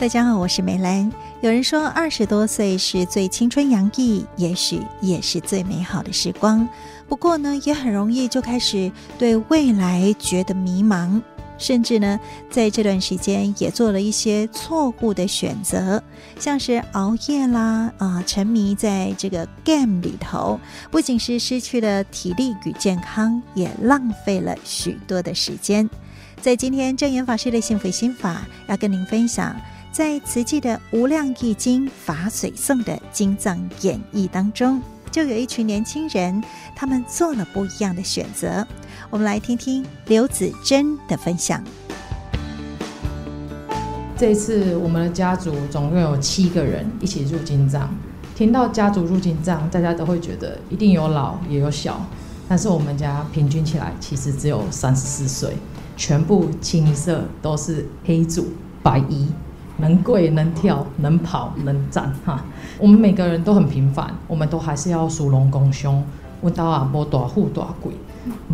大家好，我是梅兰。有人说，二十多岁是最青春洋溢，也许也是最美好的时光。不过呢，也很容易就开始对未来觉得迷茫，甚至呢，在这段时间也做了一些错误的选择，像是熬夜啦，啊、沉迷在这个 game 里头，不仅是失去了体力与健康，也浪费了许多的时间。在今天正言法师的幸福心法，要跟您分享。在慈济的《无量义经法水颂》的经藏演绎当中，就有一群年轻人，他们做了不一样的选择。我们来听听刘子珍的分享。这一次，我们的家族总共有七个人一起入经藏。听到家族入经藏，大家都会觉得一定有老也有小，但是我们家平均起来其实只有三十四岁，全部清一色都是黑组白衣。能跪能跳能跑能站哈，我们每个人都很平凡，我们都还是要属龙拱凶，问到啊波大富大贵。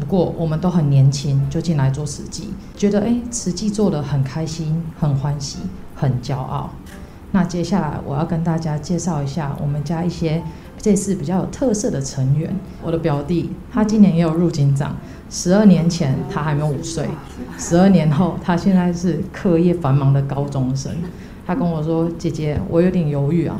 不过我们都很年轻就进来做慈济，觉得哎慈济做的很开心很欢喜很骄傲。那接下来我要跟大家介绍一下我们家一些这次比较有特色的成员。我的表弟他今年也有入警长。十二年前他还没有五岁，十二年后他现在是课业繁忙的高中生。他跟我说：“姐姐，我有点犹豫啊，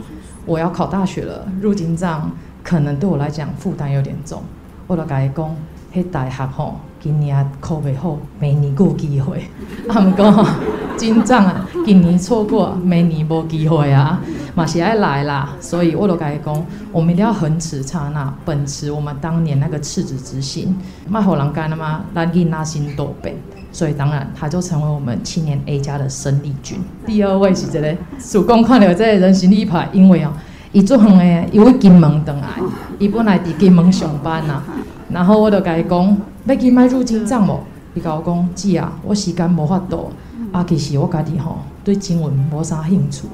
我要考大学了，入警长可能对我来讲负担有点重。”我就跟他讲：“嘿，大学吼，今年考不好，明年有机会。他们讲经藏啊，今年错过，明年无机会啊。”嘛是爱来啦，所以我都该讲，我们一定要恒持刹那，秉持我们当年那个赤子之心，卖火狼干了吗？让囡仔心多变，所以当然他就成为我们青年 A 加的生力军。第二位是这个，曙光看了这人形立牌，因为哦，伊做远的，伊为金门倒来，伊本来伫金门上班呐，然后我就甲伊讲，要去买入经藏无？伊甲我讲，姐啊，我时间无法度，啊，其实我家己吼对经文无啥兴趣。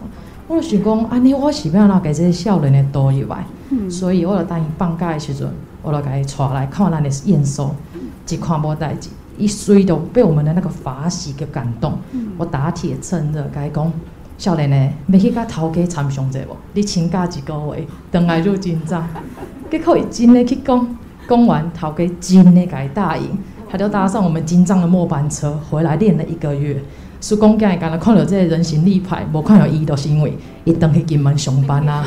我就想讲，安尼我是要哪给这些少年的多入来，嗯、所以我就等伊放假的时阵，我就甲伊带来看咱的验收，一看无代志，伊随着被我们的那个法喜给感动，嗯、我打铁趁热，甲伊讲，少年的要去甲头家参详者无？你请假一个月，等来入经藏。结果伊真的去讲，讲完头家真的甲伊答应，他就搭上我们进藏的末班车，回来练了一个月。叔公今日刚才看到这个人形立牌，无看到伊，都是因为伊等去金门上班啊。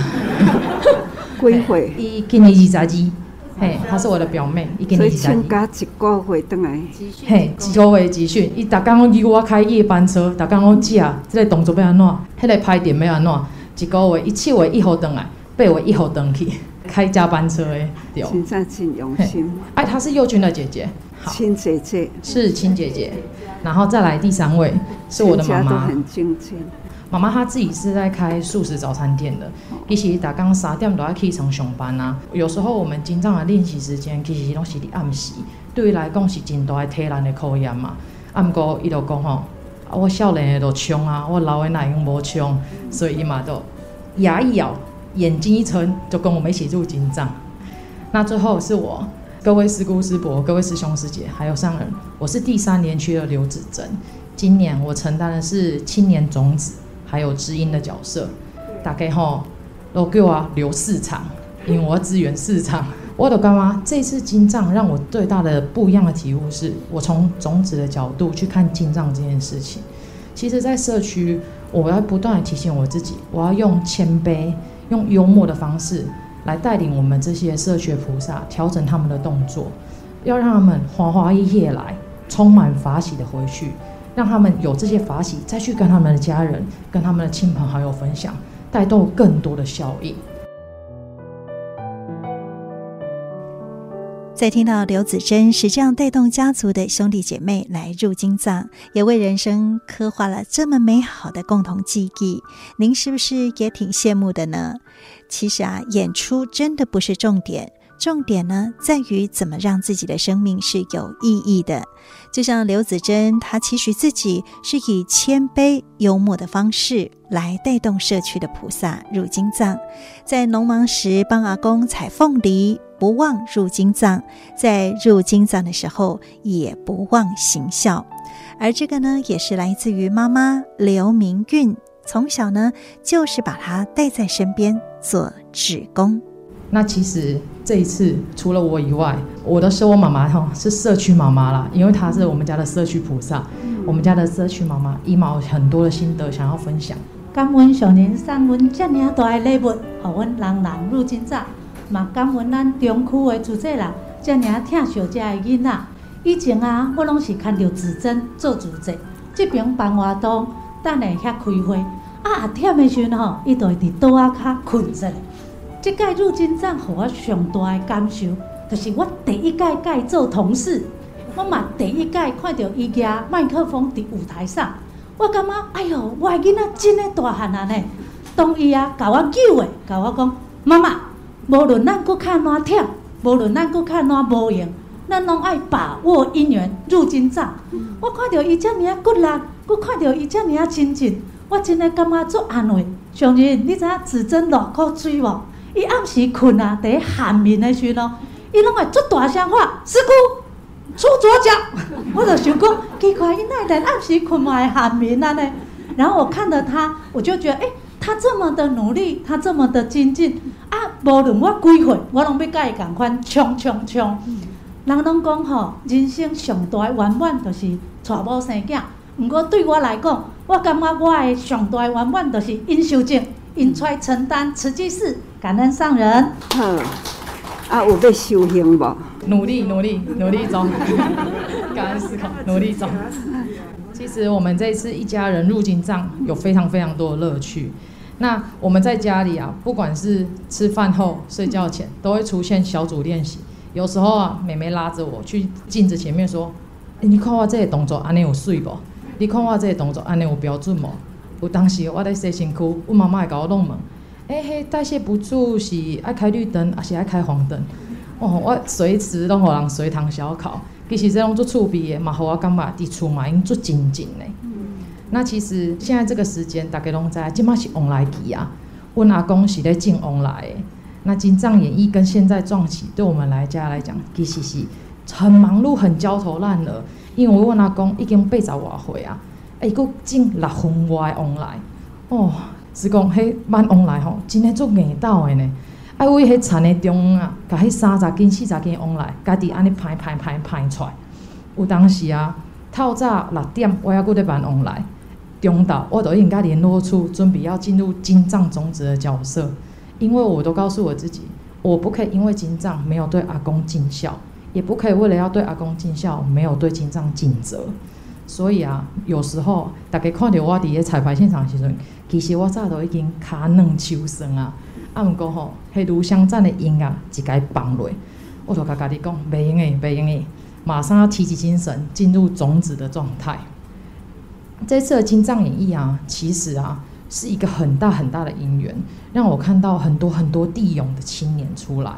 几岁？伊今年二十二，嘿，她是我的表妹，伊今年二十二。请假一个月等来。嘿，一个月集训，伊逐工拢叫我开夜班车，逐工拢姐啊，这个动作要安怎？迄个拍点要安怎？一个月一七月一号等来，八月一号等去，开加班车诶。对。真真真用心。哎，她是幼君的姐姐。亲姐姐是亲姐姐，然后再来第三位是我的妈妈。很敬虔。妈妈她自己是在开素食早餐店的，其实打刚三点都要起床上班啊。有时候我们经藏的练习时间其实都是在暗时，对于来讲是真大的体能的考验嘛。啊，不过伊就讲吼，我少年的都冲啊，我老的哪用无冲，所以伊嘛都牙一咬，眼睛一睁，就跟我们一起入金藏。那最后是我。各位师姑师伯，各位师兄师姐，还有上人，我是第三年区的刘子珍。今年我承担的是青年种子还有知音的角色。大概吼都给我留市场，因为我要支援市场。我的干妈，这次经藏让我最大的不一样的体悟是，我从种子的角度去看经藏这件事情。其实，在社区，我要不断的提醒我自己，我要用谦卑、用幽默的方式。来带领我们这些社区菩萨调整他们的动作，要让他们欢欢喜喜来，充满法喜的回去，让他们有这些法喜，再去跟他们的家人、跟他们的亲朋好友分享，带动更多的效应。在听到刘子珍是这样带动家族的兄弟姐妹来入金藏，也为人生刻画了这么美好的共同记忆，您是不是也挺羡慕的呢？其实啊，演出真的不是重点，重点呢在于怎么让自己的生命是有意义的。就像刘子珍，她期许自己是以谦卑幽默的方式来带动社区的菩萨入金藏，在农忙时帮阿公采凤梨，不忘入金藏；在入金藏的时候，也不忘行孝。而这个呢，也是来自于妈妈刘明韵。从小呢就是把她带在身边做志工。那其实这一次除了我以外，我的收我妈妈哈是社区妈妈啦，因为她是我们家的社区菩萨，我们家的社区妈妈伊嘛有很多的心得想要分享。感恩上人送阮这么大的礼物，让阮人人入金藏，嘛感恩咱中区的主持人这么疼惜这的囡仔。以前啊，我拢是看着自珍做主持，这边办活动，等下遐开会，啊忝的时阵吼，伊就会伫桌仔骹困着。这届入金藏，让我上大的感受，就是我第一届甲伊做同事，我嘛第一届看到伊举麦克风伫舞台上，我感觉哎哟，我的囡仔真的大汉啊呢！当伊啊，甲我救诶，甲我讲，妈妈，无论咱搁较哪忝，无论咱搁较哪无用，咱拢爱把握姻缘入金藏。我看到伊遮尔啊骨力，搁看到伊遮尔啊亲情，我真的感觉足安慰。上日，你知影自珍落苦水无？伊暗时困啊，伫喊眠的时阵，伊拢会做大声话，师姑出左脚，我就想讲奇怪，伊奈连暗时困嘛会喊眠啊呢？然后我看着他，我就觉得，诶、欸，他这么的努力，他这么的精进啊！无论我几岁，我拢要甲伊共款冲冲冲。人拢讲吼，人生上大的圆满就是娶某生囝，毋过对我来讲，我感觉我的上大的圆满就是因修正。因出承担慈济事，感恩上人。好，啊，有在修行无？努力，努力，努力中。感恩思考，努力中。其实我们这一次一家人入金藏，有非常非常多的乐趣。那我们在家里啊，不管是吃饭后、睡觉前，都会出现小组练习。有时候啊，妹妹拉着我去镜子前面说：“欸、你看我这个动作，安尼有水不？你看我这个动作，安尼有标准不？”有当时我在洗身躯，阮妈妈会甲我弄问，哎、欸、嘿，代谢不住是爱开绿灯，还是爱开黄灯？哦，我随时拢互人随堂小考，其实这种做厝边的嘛，互我感觉伫厝嘛已经做真紧嘞。嗯、那其实现在这个时间，大家拢知，即马是旺来期啊。阮阿公是咧进旺来的，那金藏演艺跟现在撞起，对我们来家来讲，其实是很忙碌、很焦头烂额，因为我阮阿公已经八十外岁啊。哎，佫进六分外旺来，哦，是讲迄满旺来吼，真诶做硬斗诶呢。哎，为迄田诶中啊，甲迄三十斤、四十斤旺来，家己安尼排排排排出来。有当时啊，透早六点，我还佫在办旺来，中昼我都已经甲联络处，准备要进入金藏种子的角色。因为我都告诉我自己，我不可以因为金藏没有对阿公尽孝，也不可以为了要对阿公尽孝，没有对金藏尽责。所以啊，有时候大家看到我伫咧彩排现场的时阵，其实我早都已经骹软手酸啊。啊，毋过吼，迄炉香赞的音乐一该放落，我就甲家己讲，袂用诶，袂用诶，马上要提起精神，进入种子的状态。这次的金藏演绎啊，其实啊，是一个很大很大的因缘，让我看到很多很多地勇的青年出来。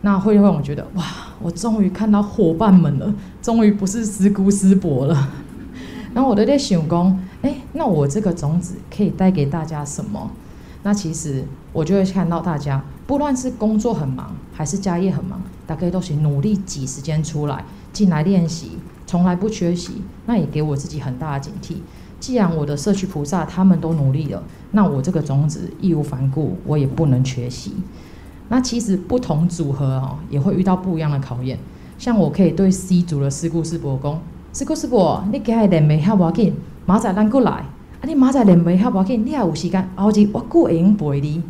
那会让我觉得，哇，我终于看到伙伴们了，终于不是师姑师伯了。然后我都在想讲，哎，那我这个种子可以带给大家什么？那其实我就会看到大家，不论是工作很忙，还是家业很忙，大家都是努力挤时间出来进来练习，从来不缺席。那也给我自己很大的警惕。既然我的社区菩萨他们都努力了，那我这个种子义无反顾，我也不能缺席。那其实不同组合哦，也会遇到不一样的考验。像我可以对 C 组的事故是伯讲。师姑师伯，你今日练袂遐无要紧，明仔咱过来。啊，你明仔练袂遐无要紧，你也有时间，后日我过会用陪你。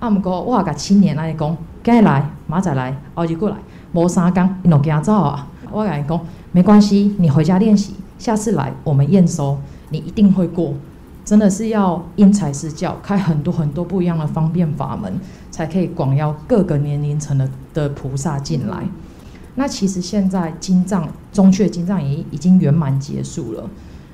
啊，毋过我也甲青年安尼讲，今日来，明仔来，后日过来，无三工，你就惊走啊。我甲伊讲，没关系，你回家练习，下次来我们验收，你一定会过。真的是要因材施教，开很多很多不一样的方便法门，才可以广邀各个年龄层的的菩萨进来。那其实现在金藏中阙金藏演绎已经圆满结束了。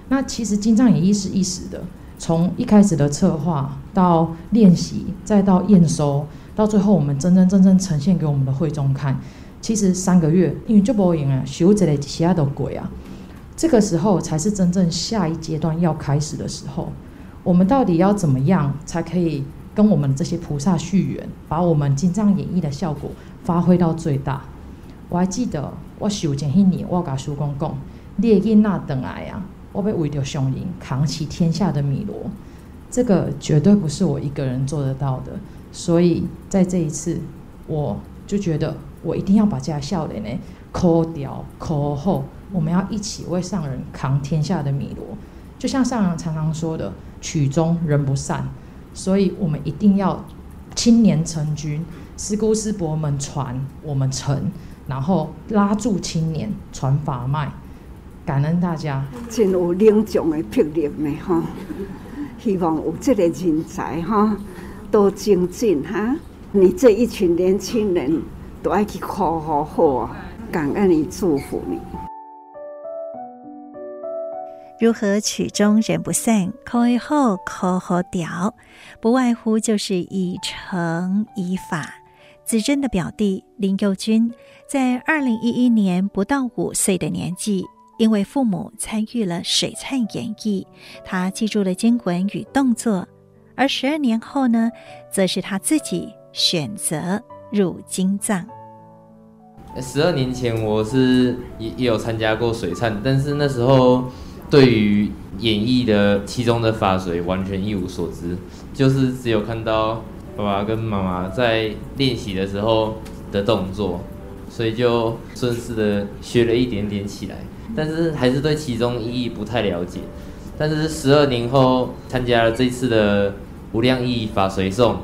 那其实金藏演绎是一时的，从一开始的策划到练习，再到验收，到最后我们真真正正呈现给我们的会众看，其实三个月，因为就不赢啊，修这类其他的鬼啊，这个时候才是真正下一阶段要开始的时候。我们到底要怎么样才可以跟我们这些菩萨续缘，把我们金藏演绎的效果发挥到最大？我还记得我受前迄年，我甲师公讲，你的囡仔回来啊，我要为着上人扛起天下的米罗。这个绝对不是我一个人做得到的。所以在这一次，我就觉得我一定要把这笑脸呢抠掉抠后，我们要一起为上人扛天下的米罗。就像上人常常说的，曲终人不散，所以我们一定要青年成军，师姑师伯们传，我们承，然后拉住青年传法脉，感恩大家。真有领奖的魄力呢哈，希望有这个人才哈。多精进哈！你这一群年轻人都爱去好好好啊！感恩你，祝福你。如何曲终人不散，考以后考好调，不外乎就是以诚以法。子珍的表弟林佑君，在二零一一年不到五岁的年纪，因为父母参与了水忏演绎，他记住了经文与动作。而十二年后呢，则是他自己选择入经藏。十二年前，我是也也有参加过水忏，但是那时候对于演绎的其中的法水完全一无所知，就是只有看到爸爸跟妈妈在练习的时候的动作，所以就顺势的学了一点点起来，但是还是对其中意义不太了解。但是十二年后参加了这次的无量义法随诵，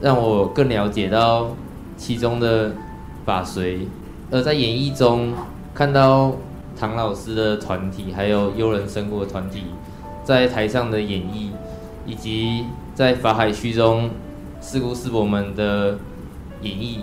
让我更了解到其中的法随。而在演绎中，看到唐老师的团体，还有优人胜过的团体在台上的演绎，以及在法海区中师姑师伯们的演绎，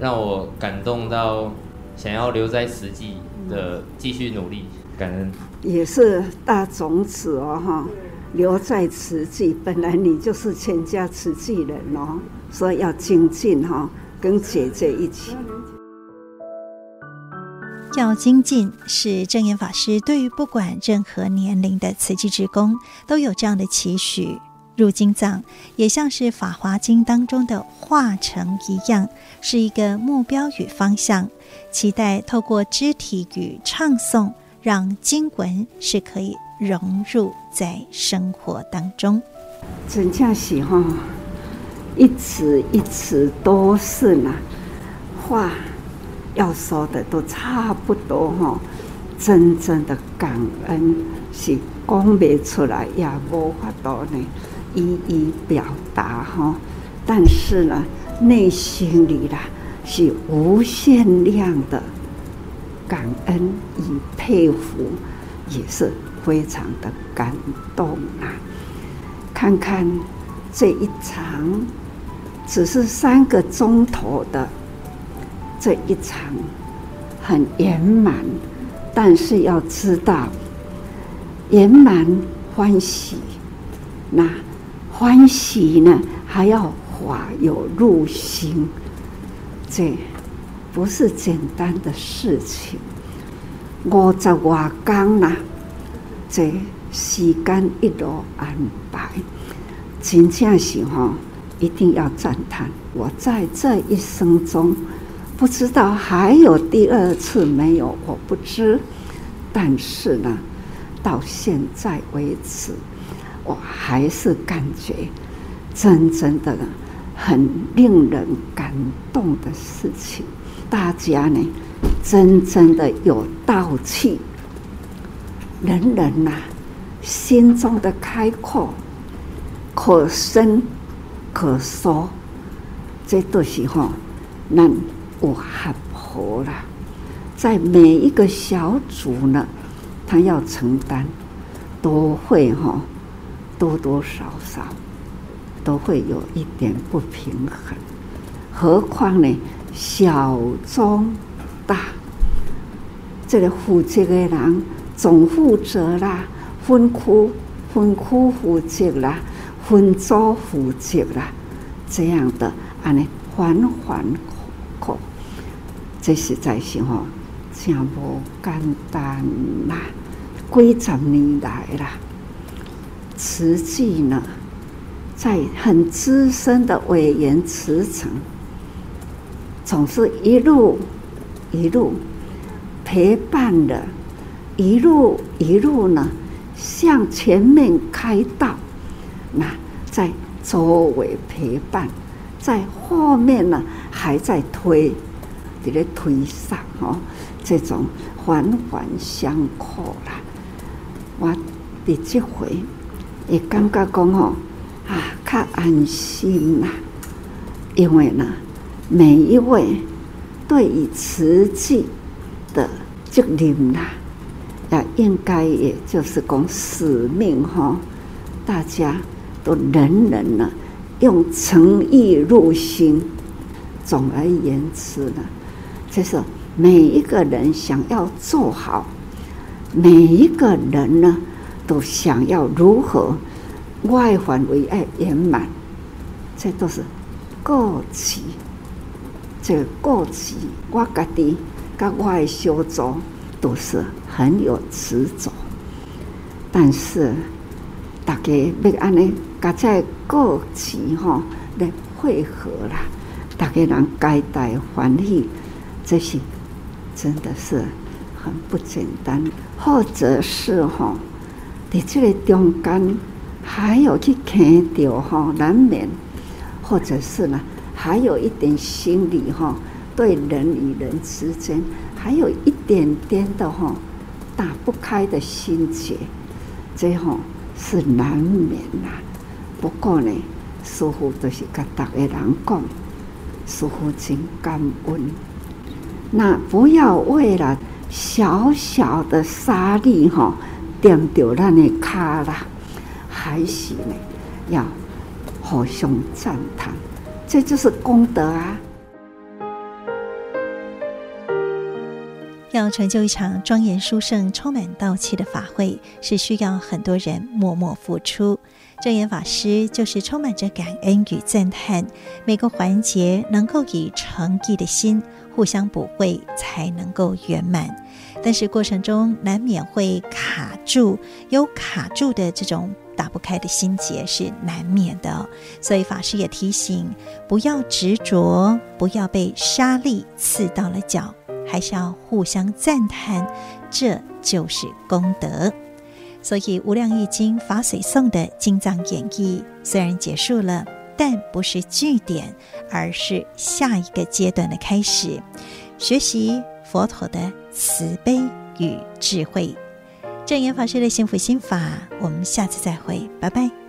让我感动到想要留在慈济的继续努力。感恩。也是大种子哦，哈，留在慈济。本来你就是全家慈济人哦，所以要精进哈，跟姐姐一起。要精进，是证严法师对于不管任何年龄的慈济职工都有这样的期许。入经藏也像是《法华经》当中的化城一样，是一个目标与方向。期待透过肢体与唱诵。让经文是可以融入在生活当中。真正是哈，一词一词都是呢，话要说的都差不多哈。真正的感恩是讲不出来，也无法度呢一一表达哈。但是呢，内心里啦是无限量的。感恩与佩服，也是非常的感动啊！看看这一场，只是三个钟头的这一场，很圆满。但是要知道，圆满欢喜，那欢喜呢，还要法有入心，这。不是简单的事情，五十外天啦，这时间一路安排，真正是哈，一定要赞叹。我在这一生中，不知道还有第二次没有，我不知。但是呢，到现在为止，我还是感觉真正的很令人感动的事情。大家呢，真正的有道气，人人呐、心中的开阔，可伸可缩，这都是哈，那我喊婆了，在每一个小组呢，他要承担，都会哈，多多少少都会有一点不平衡，何况呢？小中大，这个负责的人总负责啦，分区分区负责啦，分组负责啦，这样的安尼环环扣扣，这实在是吼，真无简单啦。几十年来啦，慈济呢，在很资深的委员慈诚。总是一路一路陪伴的，一路一路呢向前面开道，那在周围陪伴，在后面呢还在推，在咧推上哦，这种环环相扣啦。我第这回也感觉讲哦，啊，较安心啦，因为呢，每一位对于慈济的责任啦。也应该，也就是讲使命哈，大家都人人呢用诚意入心。总而言之呢，就是每一个人想要做好，每一个人呢都想要如何外环为爱圆满，这都是各自，这各自我家己跟我的小组都是。很有执着，但是大家要安尼，加在各自哈来汇合啦，大家人皆大欢喜，这些真的是很不简单。或者是哈，在这个中间还有去看到哈，难免，或者是呢，还有一点心理哈，对人与人之间还有一点点的哈。打不开的心结，这吼是难免呐。不过呢，师父都是跟大家人讲，师父真感恩。那不要为了小小的沙粒吼，点掉咱的卡啦，还是呢要互相赞叹，这就是功德啊。要成就一场庄严殊胜、充满道气的法会，是需要很多人默默付出。证严法师就是充满着感恩与赞叹，每个环节能够以诚意的心互相补会，才能够圆满。但是过程中难免会卡住，有卡住的这种打不开的心结是难免的。所以法师也提醒，不要执着，不要被沙粒刺到了脚。还是要互相赞叹，这就是功德。所以《无量义经》法水颂的经藏演绎虽然结束了，但不是句点，而是下一个阶段的开始。学习佛陀的慈悲与智慧，正言法师的幸福心法。我们下次再会，拜拜。